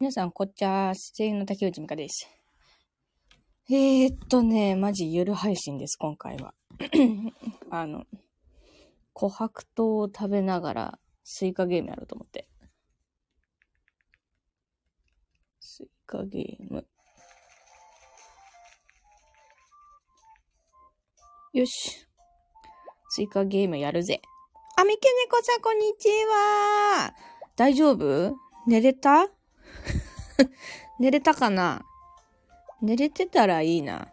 皆さん、こっちは、声優の竹内美香です。えー、っとね、マジゆる配信です、今回は。あの、琥珀糖を食べながらスイカゲームやろうと思って。スイカゲーム。よし。スイカゲームやるぜ。あ、みけねこさん、こんにちは。大丈夫？寝れた？寝れたかな？寝れてたらいいな。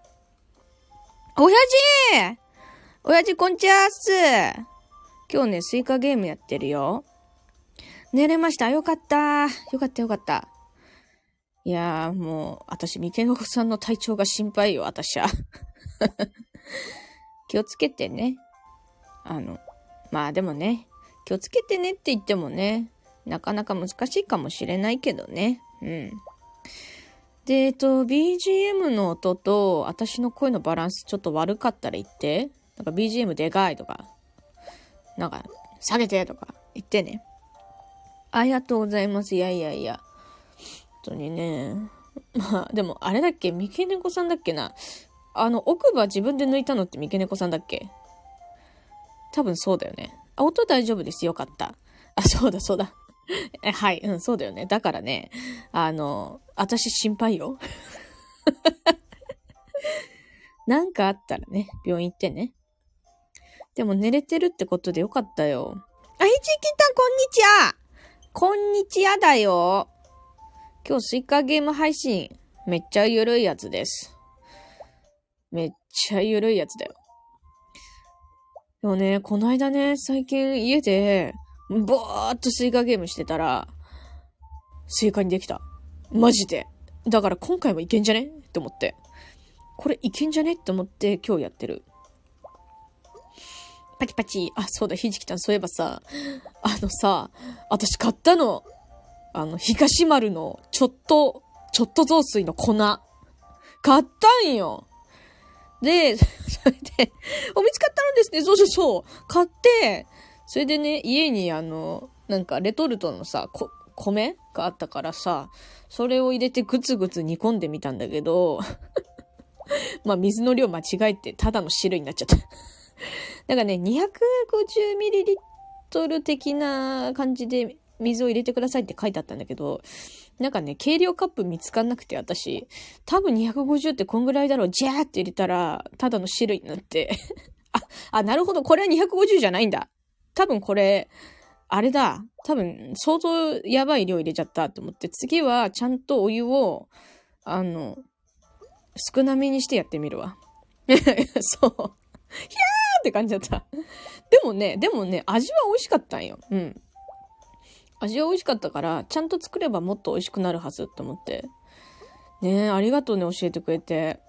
親父親父こんちはっす今日ね、スイカゲームやってるよ。寝れました。よかった。よかったよかった。いやーもう、私、三毛の子さんの体調が心配よ、私は。気をつけてね。あの、まあでもね、気をつけてねって言ってもね、なかなか難しいかもしれないけどね。うん。で、えっと、BGM の音と私の声のバランスちょっと悪かったら言って。なんか BGM でかいとか、なんか下げてとか言ってね。ありがとうございます。いやいやいや。本当にね。まあ、でもあれだっけ？三毛猫さんだっけな？あの、奥歯自分で抜いたのって三毛猫さんだっけ？多分そうだよね。あ、音大丈夫です。よかった。あ、そうだそうだ。えはい、うん、そうだよね。だからね、あの、私心配よ。なんかあったらね、病院行ってね。でも寝れてるってことでよかったよ。あ、ひちきた、こんにちはこんにちはだよ。今日スイカゲーム配信、めっちゃゆるいやつです。めっちゃゆるいやつだよ。でもね、こないだね、最近家で、ぼーっとスイカゲームしてたら、スイカにできた。マジで。だから今回もいけんじゃね？って思って。これいけんじゃね？って思って今日やってる。パチパチ。あ、そうだ、ひじきちゃん、そういえばさ、あのさ、私買ったの。あの、東丸の、ちょっと、ちょっと雑炊の粉。買ったんよ。で、それで、お、見つかったのですね。そうそうそう。買って、それでね、家にあの、なんかレトルトのさ、こ、米があったからさ、それを入れてグツグツ煮込んでみたんだけど、まあ水の量間違えてただの汁になっちゃった。なんかね、250ml 的な感じで水を入れてくださいって書いてあったんだけど、なんかね、計量カップ見つかんなくて私、多分250ってこんぐらいだろう、ジャーって入れたら、ただの汁になって。あ、あ、なるほど、これは250じゃないんだ。多分これ、あれだ。多分、相当やばい量入れちゃったと思って、次はちゃんとお湯を、あの、少なめにしてやってみるわ。そう。ひゃーって感じだった。でもね、でもね、味は美味しかったんよ。うん。味は美味しかったから、ちゃんと作ればもっと美味しくなるはずと思って。ねえ、ありがとうね、教えてくれて。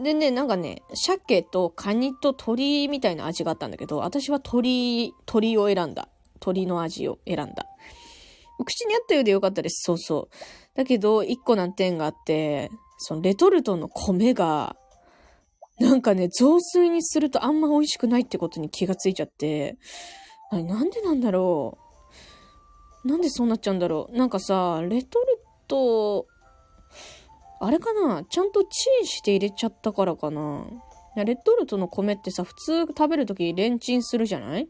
でね、なんかね、鮭とカニと鶏みたいな味があったんだけど、私は鶏、鶏を選んだ。鶏の味を選んだ。口にあったようでよかったです。そうそう。だけど、一個難点があって、そのレトルトの米が、なんかね、雑炊にするとあんま美味しくないってことに気がついちゃって、なんでなんだろうなんでそうなっちゃうんだろうなんかさ、レトルト、あれかな？ちゃんとチンして入れちゃったからかな？レトルトの米ってさ、普通食べるときレンチンするじゃない？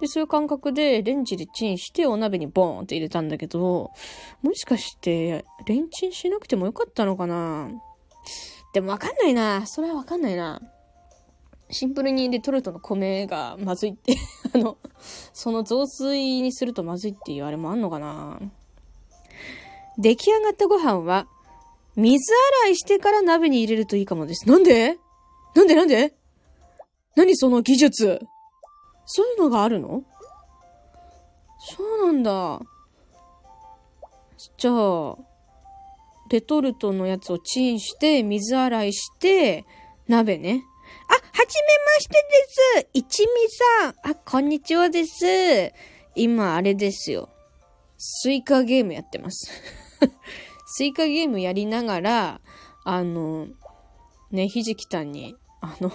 で、そういう感覚でレンジでチンしてお鍋にボーンって入れたんだけど、もしかして、レンチンしなくてもよかったのかな？でもわかんないな。それはわかんないな。シンプルにレトルトの米がまずいって、あの、その雑炊にするとまずいっていうあれもあんのかな？出来上がったご飯は、水洗いしてから鍋に入れるといいかもです。なんで？なんで？なんで？何その技術？そういうのがあるの？そうなんだ。じゃあ、レトルトのやつをチンして、水洗いして、鍋ね。あ、はじめましてです一味さんあ、こんにちはです今、あれですよ。スイカゲームやってます。スイカゲームやりながら、あの、ね、ひじきたんに、あの、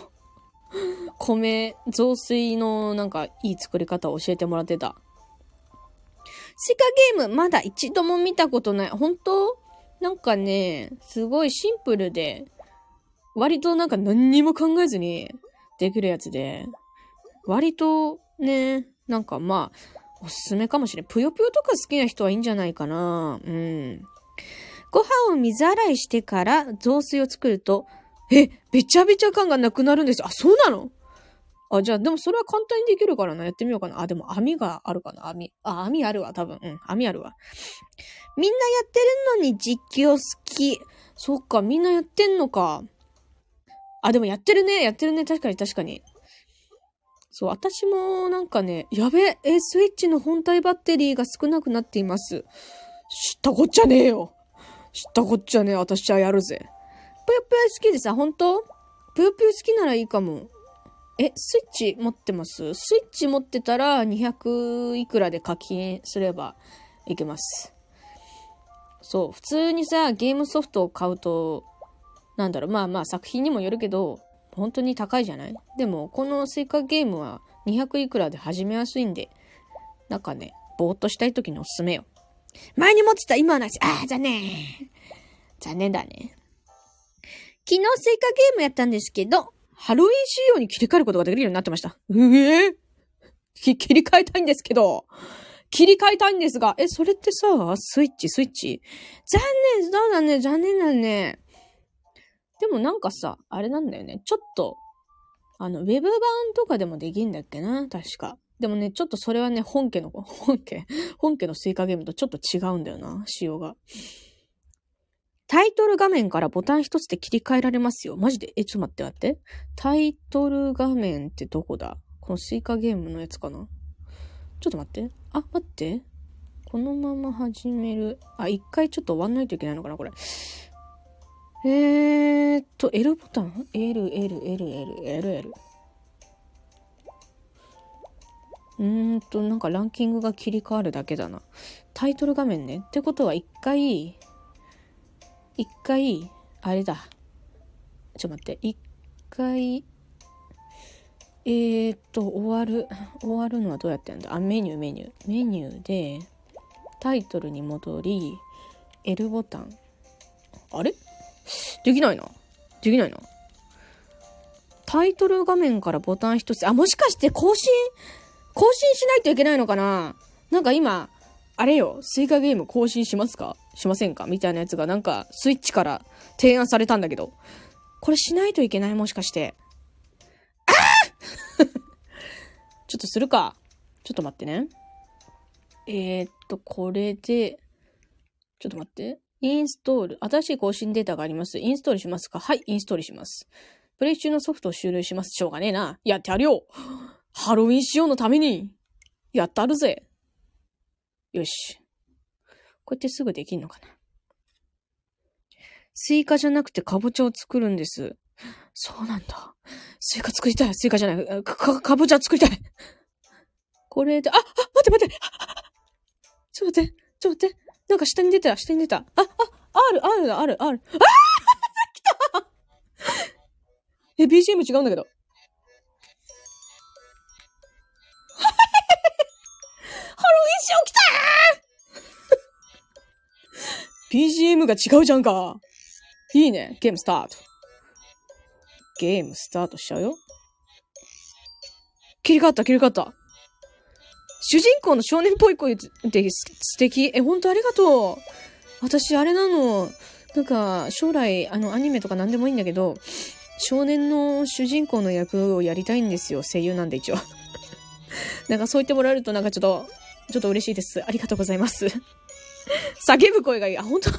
米、雑炊のなんかいい作り方を教えてもらってた。スイカゲームまだ一度も見たことない。本当？なんかね、すごいシンプルで、割となんか何にも考えずにできるやつで、割とね、なんかまあ、おすすめかもしれん。ぷよぷよとか好きな人はいいんじゃないかな。うん。ご飯を水洗いしてから雑炊を作ると、え、べちゃべちゃ感がなくなるんです。あ、そうなの？あ、じゃあ、でもそれは簡単にできるからな。やってみようかな。あ、でも網があるかな。網。あ、網あるわ、多分。うん、網あるわ。みんなやってるのに実況好き。そっか、みんなやってんのか。あ、でもやってるね。やってるね。確かに確かに。そう、私もなんかね、やべえ、スイッチの本体バッテリーが少なくなっています。知ったこっちゃねえよ。知ったこっちゃね。私はやるぜ。ぷよぷよ好きでさ、本当？ぷよぷよ好きならいいかも。え、スイッチ持ってます？スイッチ持ってたら200いくらで課金すればいけます。そう、普通にさ、ゲームソフトを買うと、なんだろう、まあまあ作品にもよるけど、本当に高いじゃない？でも、このスイカゲームは200いくらで始めやすいんで、なんかね、ぼーっとしたい時におすすめよ。前に持ってた今はないし、ああ、残念。残念だね。昨日スイカゲームやったんですけど、ハロウィン仕様に切り替えることができるようになってました。うえー、切り替えたいんですけど、切り替えたいんですが、え、それってさ、スイッチ、スイッチ？残念、そうだね、残念だね。でもなんかさ、あれなんだよね。ちょっと、あの、ウェブ版とかでもできんだっけな？確か。でもね、ちょっとそれはね、本家の、本家、本家のスイカゲームとちょっと違うんだよな、仕様が。タイトル画面からボタン一つで切り替えられますよ。マジで？え、ちょっと待って待って。タイトル画面ってどこだ？このスイカゲームのやつかな？ちょっと待って。あ、待って。このまま始める。あ、一回ちょっと終わんないといけないのかなこれ。えーっと、L ボタン ?L、L、L、L、L、L。うーんと、なんかランキングが切り替わるだけだな。タイトル画面ね。ってことは一回、一回、あれだ。ちょっと待って。一回、えーっと、終わる。終わるのはどうやってやるんだ？あ、メニュー、メニュー。メニューで、タイトルに戻り、L ボタン。あれ？できないな。できないな。タイトル画面からボタン一つ。あ、もしかして更新、更新しないといけないのかな？なんか今、あれよ、スイカゲーム更新しますか？しませんか？みたいなやつがなんかスイッチから提案されたんだけど。これしないといけない？もしかして。ああ ちょっとするか。ちょっと待ってね。えー、っと、これで、ちょっと待って。インストール。新しい更新データがあります。インストールしますか？はい、インストールします。プレイ中のソフトを終了します。しょうがねえな。やってやるよハロウィン仕様のためにやってあるぜよし。こうやってすぐできんのかな。スイカじゃなくてかぼちゃを作るんです。そうなんだ。スイカ作りたい。スイカじゃない。か、か、かぼちゃ作りたい。これで、あ、あ、待って待って。ちょっと待って。ちょっと待って。なんか下に出た、下に出た。あ、あ、ある、ある、ある、ある。ああ来た え、BGM 違うんだけど。ハロウィンショー来た !BGM が違うじゃんか。いいね。ゲームスタート。ゲームスタートしちゃうよ。切り替わった、切り替わった。主人公の少年っぽい声って素敵。え、ほんとありがとう。私、あれなの。なんか、将来、あの、アニメとか何でもいいんだけど、少年の主人公の役をやりたいんですよ。声優なんで一応。なんかそう言ってもらえるとなんかちょっと、ちょっと嬉しいです。ありがとうございます。叫ぶ声がいい。あ、ほんと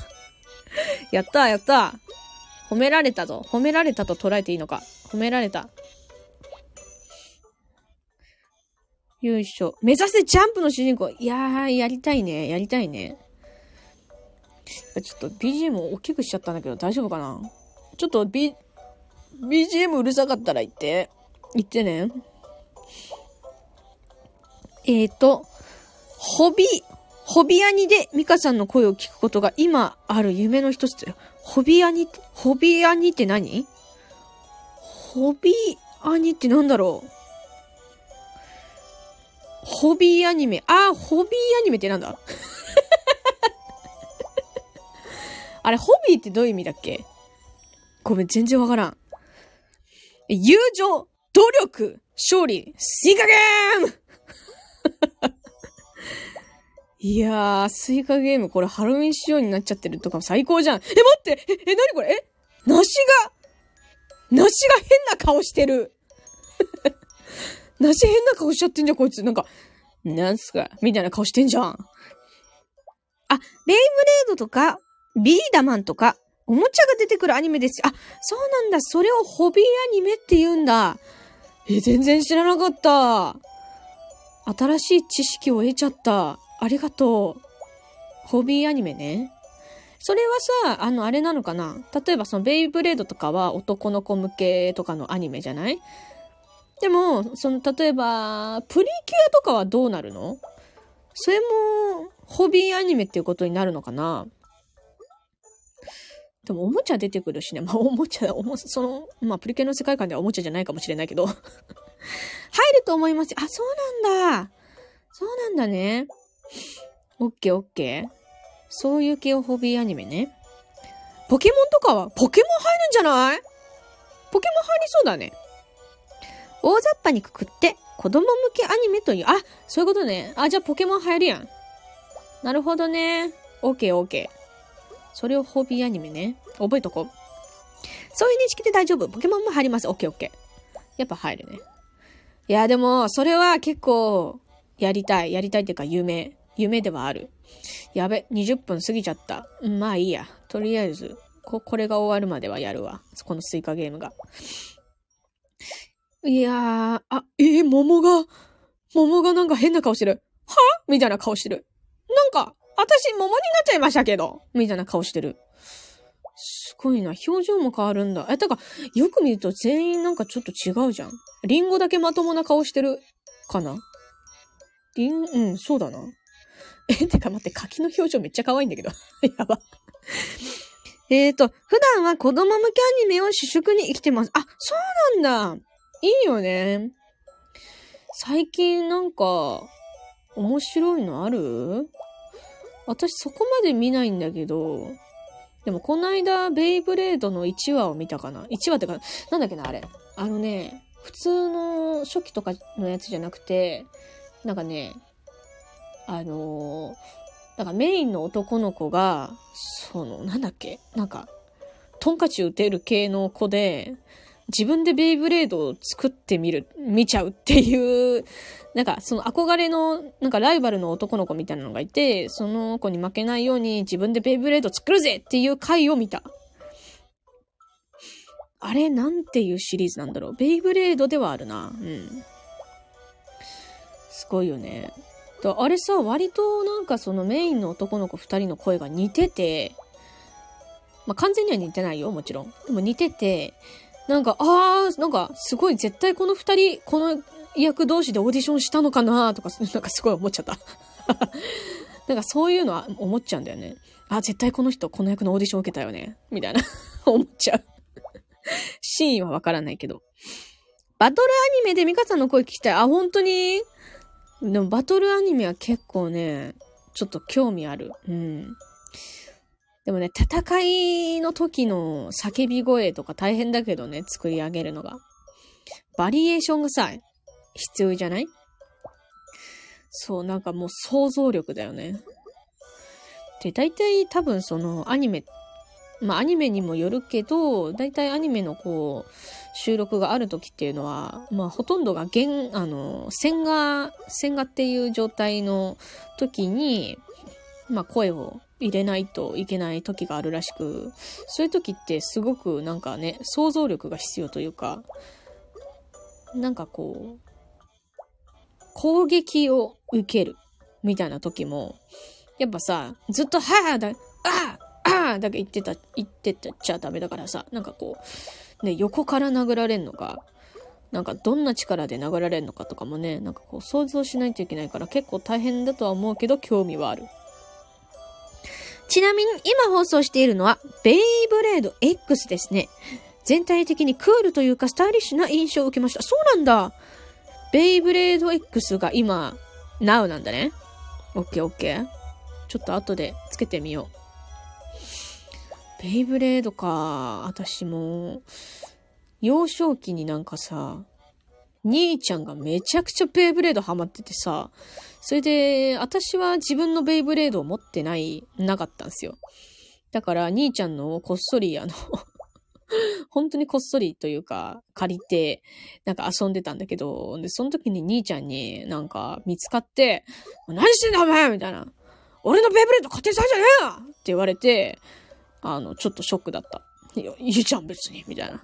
やったやった褒められたぞ。褒められたと捉えていいのか。褒められた。よいしょ。目指せジャンプの主人公。いやー、やりたいね。やりたいね。ちょっと BGM を大きくしちゃったんだけど大丈夫かな？ちょっと B、BGM うるさかったら言って。言ってね。えっ、ー、と、ホビ、ホビアニでミカさんの声を聞くことが今ある夢の一つだよ。ホビアニ、ホビアニって何？ホビアニってなんだろう？ホビーアニメ。あ、ホビーアニメってなんだ？あれ、ホビーってどういう意味だっけ？ごめん、全然わからん。友情、努力、勝利、スイカゲームいやー、スイカゲームこれハロウィン仕様になっちゃってるとか最高じゃん。え、待ってえ、え、なにこれ？え？梨が、梨が変な顔してる。梨変な顔しちゃってんじゃん、こいつ。なんか、なんすか？みたいな顔してんじゃん。あ、ベイブレードとか、ビーダマンとか、おもちゃが出てくるアニメですよ。あ、そうなんだ。それをホビーアニメって言うんだ。え、全然知らなかった。新しい知識を得ちゃった。ありがとう。ホビーアニメね。それはさ、あの、あれなのかな？例えばそのベイブレードとかは男の子向けとかのアニメじゃない？でも、その、例えば、プリキュアとかはどうなるの？それも、ホビーアニメっていうことになるのかな？でも、おもちゃ出てくるしね。まあ、おもちゃ、おも、その、まあ、プリキュアの世界観ではおもちゃじゃないかもしれないけど。入ると思います。あ、そうなんだ。そうなんだね。オッケーオッケー。そういう系をホビーアニメね。ポケモンとかは、ポケモン入るんじゃない？ポケモン入りそうだね。大雑把にくくって子供向けアニメという、あ、そういうことね。あ、じゃあポケモン流行るやん。なるほどね。オッケーオッケー。それをホビーアニメね。覚えとこう。そういう認識で大丈夫。ポケモンも入ります。オッケーオッケー。やっぱ入るね。いや、でも、それは結構、やりたい。やりたいっていうか、夢。夢ではある。やべ、20分過ぎちゃった。まあいいや。とりあえず、こ、これが終わるまではやるわ。このスイカゲームが。いやー、あ、えー、桃が、桃がなんか変な顔してる。は？みたいな顔してる。なんか、私桃になっちゃいましたけど。みたいな顔してる。すごいな。表情も変わるんだ。え、だから、よく見ると全員なんかちょっと違うじゃん。リンゴだけまともな顔してる。かな？リン、うん、そうだな。え、てか待って、柿の表情めっちゃ可愛いんだけど。やば。えーと、普段は子供向けアニメを主食に生きてます。あ、そうなんだ。いいよね。最近なんか、面白いのある？私そこまで見ないんだけど、でもこの間、ベイブレードの1話を見たかな ?1 話ってか、なんだっけな、あれ。あのね、普通の初期とかのやつじゃなくて、なんかね、あのー、なんかメインの男の子が、その、なんだっけ、なんか、トンカチ打てる系の子で、自分でベイブレードを作ってみる、見ちゃうっていう、なんかその憧れの、なんかライバルの男の子みたいなのがいて、その子に負けないように自分でベイブレード作るぜっていう回を見た。あれ、なんていうシリーズなんだろう。ベイブレードではあるな。うん。すごいよね。あれさ、割となんかそのメインの男の子二人の声が似てて、まあ、完全には似てないよ、もちろん。でも似てて、なんか、あー、なんか、すごい絶対この二人、この役同士でオーディションしたのかなとか、なんかすごい思っちゃった。なんかそういうのは思っちゃうんだよね。あ、絶対この人、この役のオーディション受けたよね。みたいな 思っちゃうシーンはわからないけど。バトルアニメでミカさんの声聞きたい。あ、本当に？でもバトルアニメは結構ね、ちょっと興味ある。うん。でもね、戦いの時の叫び声とか大変だけどね、作り上げるのが。バリエーションがさ、必要じゃない？そう、なんかもう想像力だよね。で、大体多分そのアニメっ、まあアニメにもよるけど、大体アニメのこう、収録がある時っていうのは、まあほとんどが原、あの、線画、線画っていう状態の時に、まあ声を入れないといけない時があるらしく、そういう時ってすごくなんかね、想像力が必要というか、なんかこう、攻撃を受けるみたいな時も、やっぱさ、ずっと、はぁだ、あだけ言ってた、言ってたっちゃダメだからさ、なんかこう、ね、横から殴られんのか、なんかどんな力で殴られるのかとかもね、なんかこう想像しないといけないから結構大変だとは思うけど興味はある。ちなみに今放送しているのは、ベイブレード X ですね。全体的にクールというかスタイリッシュな印象を受けました。そうなんだベイブレード X が今 Now なんだね。OK, OK. ちょっと後でつけてみよう。ベイブレードか。私も、幼少期になんかさ、兄ちゃんがめちゃくちゃベイブレードハマっててさ、それで、私は自分のベイブレードを持ってない、なかったんですよ。だから、兄ちゃんのこっそり、あの 本当にこっそりというか、借りて、なんか遊んでたんだけど、で、その時に兄ちゃんになんか見つかって、何してんだお前みたいな。俺のベイブレード勝手にされじゃねえよって言われて、あの、ちょっとショックだった。いや、いいじゃん別に、みたいな。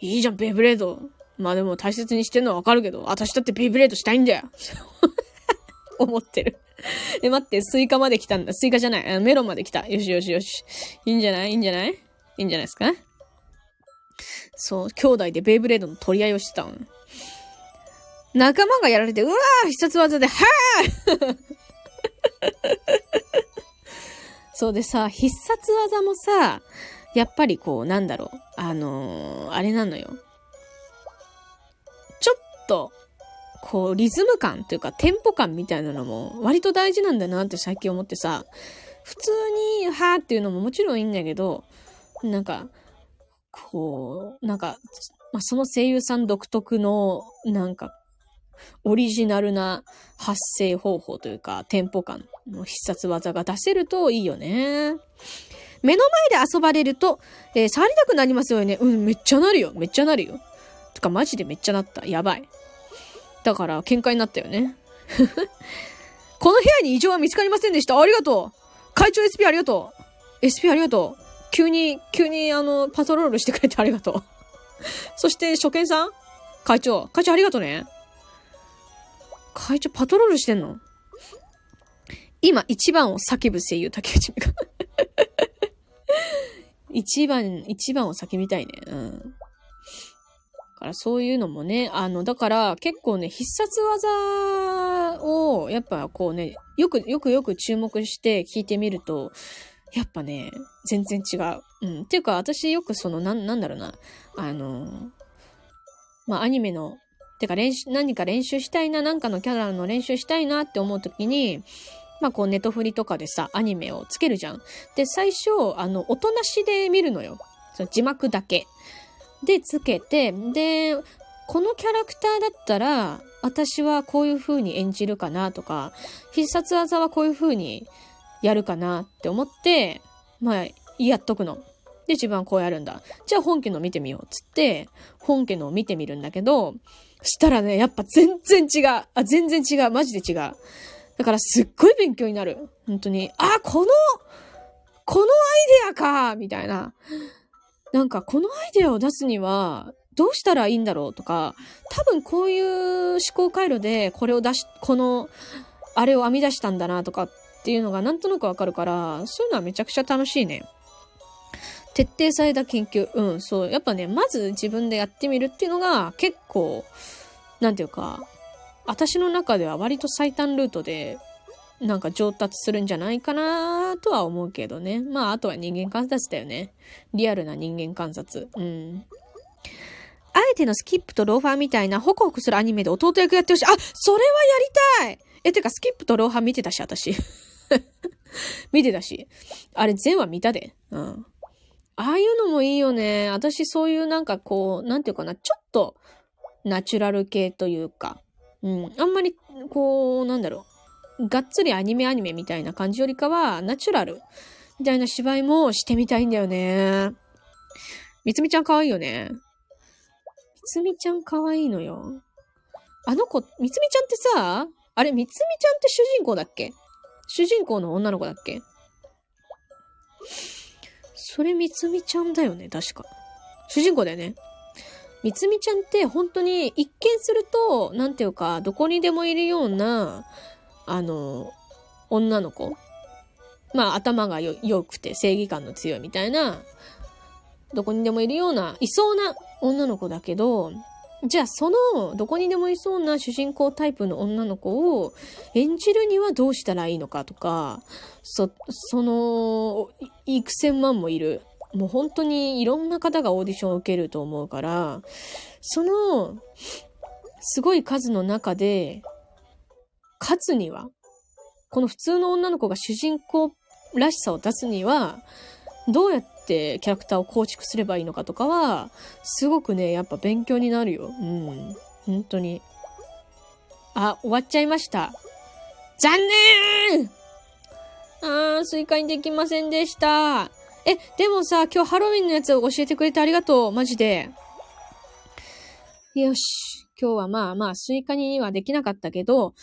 いいじゃん、ベイブレード。まあでも大切にしてんのはわかるけど、私だってベイブレードしたいんだよ。思ってる。え、待って、スイカまで来たんだ。スイカじゃない。メロンまで来た。よしよしよし。いいんじゃない？いいんじゃない？いいんじゃないですか？そう、兄弟でベイブレードの取り合いをしてたの。仲間がやられて、うわー必殺技で、はーそうでさ、必殺技もさ、やっぱりこう、なんだろう。あのー、あれなのよ。ちょっと、こう、リズム感というか、テンポ感みたいなのも、割と大事なんだなって最近思ってさ、普通に、はーっていうのももちろんいいんだけど、なんか、こう、なんか、まあ、その声優さん独特の、なんか、オリジナルな発声方法というか、テンポ感の必殺技が出せるといいよね。目の前で遊ばれると、えー、触りたくなりますよね。うん、めっちゃなるよ。めっちゃなるよ。てか、マジでめっちゃなった。やばい。だから、喧嘩になったよね。この部屋に異常は見つかりませんでした。ありがとう。会長 SP ありがとう。SP ありがとう。急に、急にあの、パトロールしてくれてありがとう。そして、初見さん会長。会長ありがとうね。会長パトロールしてんの？今、一番を叫ぶ声優、竹内美香。一番、一番を叫びたいね。うん。だからそういうのもね、あの、だから結構ね、必殺技を、やっぱこうね、よく、よくよく注目して聞いてみると、やっぱね、全然違う。うん。っていうか、私よくその、なん、なんだろうな。あの、まあ、アニメの、てか練習、何か練習したいな、なんかのキャラの練習したいなって思うときに、まあ、こう、ネトフリとかでさ、アニメをつけるじゃん。で、最初、あの、音なしで見るのよ。その字幕だけ。で、つけて、で、このキャラクターだったら、私はこういう風に演じるかなとか、必殺技はこういう風にやるかなって思って、まあ、やっとくの。で、自分はこうやるんだ。じゃあ本家の見てみよう。つって、本家のを見てみるんだけど、したらね、やっぱ全然違う。あ、全然違う。マジで違う。だからすっごい勉強になる。本当に。あ、この、このアイデアかみたいな。なんか、このアイデアを出すには、どうしたらいいんだろうとか、多分こういう思考回路でこれを出し、この、あれを編み出したんだなとかっていうのがなんとなくわかるから、そういうのはめちゃくちゃ楽しいね。徹底された研究。うん、そう。やっぱね、まず自分でやってみるっていうのが結構、なんていうか、私の中では割と最短ルートで、なんか上達するんじゃないかなとは思うけどね。まあ、あとは人間観察だよね。リアルな人間観察。うん。あえてのスキップとローファーみたいなホクホクするアニメで弟役やってほしい。あ、それはやりたいえ、てかスキップとローファー見てたし、私。見てたし。あれ全話見たで。うん。ああいうのもいいよね。私そういうなんかこう、なんていうかな、ちょっとナチュラル系というか、うん。あんまりこう、なんだろう。がっつりアニメアニメみたいな感じよりかは、ナチュラルみたいな芝居もしてみたいんだよね。みつみちゃん可愛いいよね。みつみちゃん可愛いのよ。あの子、みつみちゃんってさ、あれ、みつみちゃんって主人公だっけ？主人公の女の子だっけ？それみつみちゃんだよね、確か。主人公だよね。みつみちゃんって本当に一見すると、なんていうか、どこにでもいるような、あの、女の子。まあ、頭が良くて正義感の強いみたいな、どこにでもいるような、いそうな女の子だけど、じゃあそのどこにでもいそうな主人公タイプの女の子を演じるにはどうしたらいいのかとか、そ、その、幾千万もいる。もう本当にいろんな方がオーディションを受けると思うから、その、すごい数の中で、勝つには、この普通の女の子が主人公らしさを出すには、どうやってキャラクターを構築すればいいのかとかは、すごくね、やっぱ勉強になるよ。うん。本当に。あ、終わっちゃいました。残念あー、スイカにできませんでした。え、でもさ、今日ハロウィンのやつを教えてくれてありがとう。マジで。よし。今日はまあまあ、スイカにはできなかったけど、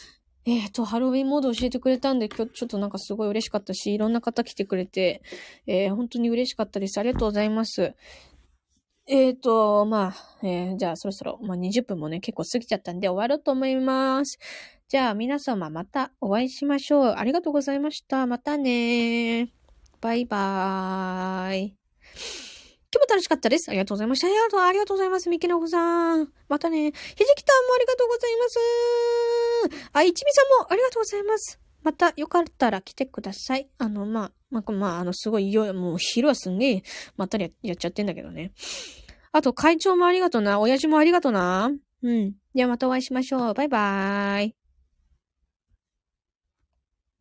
えっ、と、ハロウィンモード教えてくれたんで、今日ちょっとなんかすごい嬉しかったし、いろんな方来てくれて、えー本当に嬉しかったです。ありがとうございます。えっ、と、まあ、えーじゃあそろそろ、まあ20分もね、結構過ぎちゃったんで終わろうと思います。じゃあ皆様またお会いしましょう。ありがとうございました。またねバイバーイ。今日も楽しかったです。ありがとうございました。ありがとう、ございます。みきのこさん。またね。ひじきたんもありがとうございます。あ、いちみさんもありがとうございます。またよかったら来てください。あの、まあ、まあ、まあ、あの、すごいいよ、もう昼はすんげえ、まったりややっちゃってんだけどね。あと、会長もありがとな。親父もありがとな。うん。ではまたお会いしましょう。バイバーイ。